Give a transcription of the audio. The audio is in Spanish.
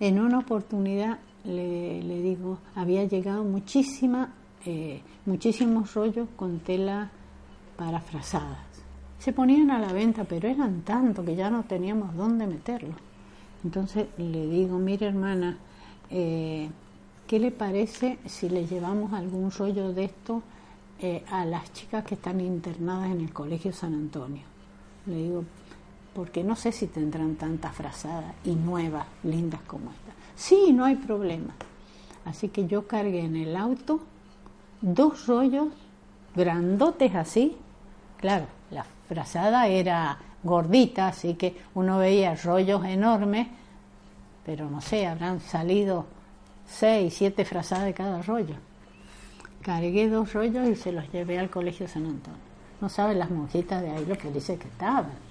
En una oportunidad, le, digo, había llegado muchísima, eh, muchísimos rollos con tela parafrasadas. Se ponían a la venta, pero eran tanto que ya no teníamos dónde meterlo. Entonces le digo, mire hermana, eh, ¿qué le parece si le llevamos algún rollo de esto eh, a las chicas que están internadas en el Colegio San Antonio? Le digo, porque no sé si tendrán tantas frazadas y nuevas, lindas como esta. Sí, no hay problema. Así que yo cargué en el auto dos rollos grandotes así. Claro, la frazada era gordita, así que uno veía rollos enormes, pero no sé, habrán salido seis, siete frazadas de cada rollo. Cargué dos rollos y se los llevé al Colegio San Antonio. No saben las monjitas de ahí lo que dice que estaban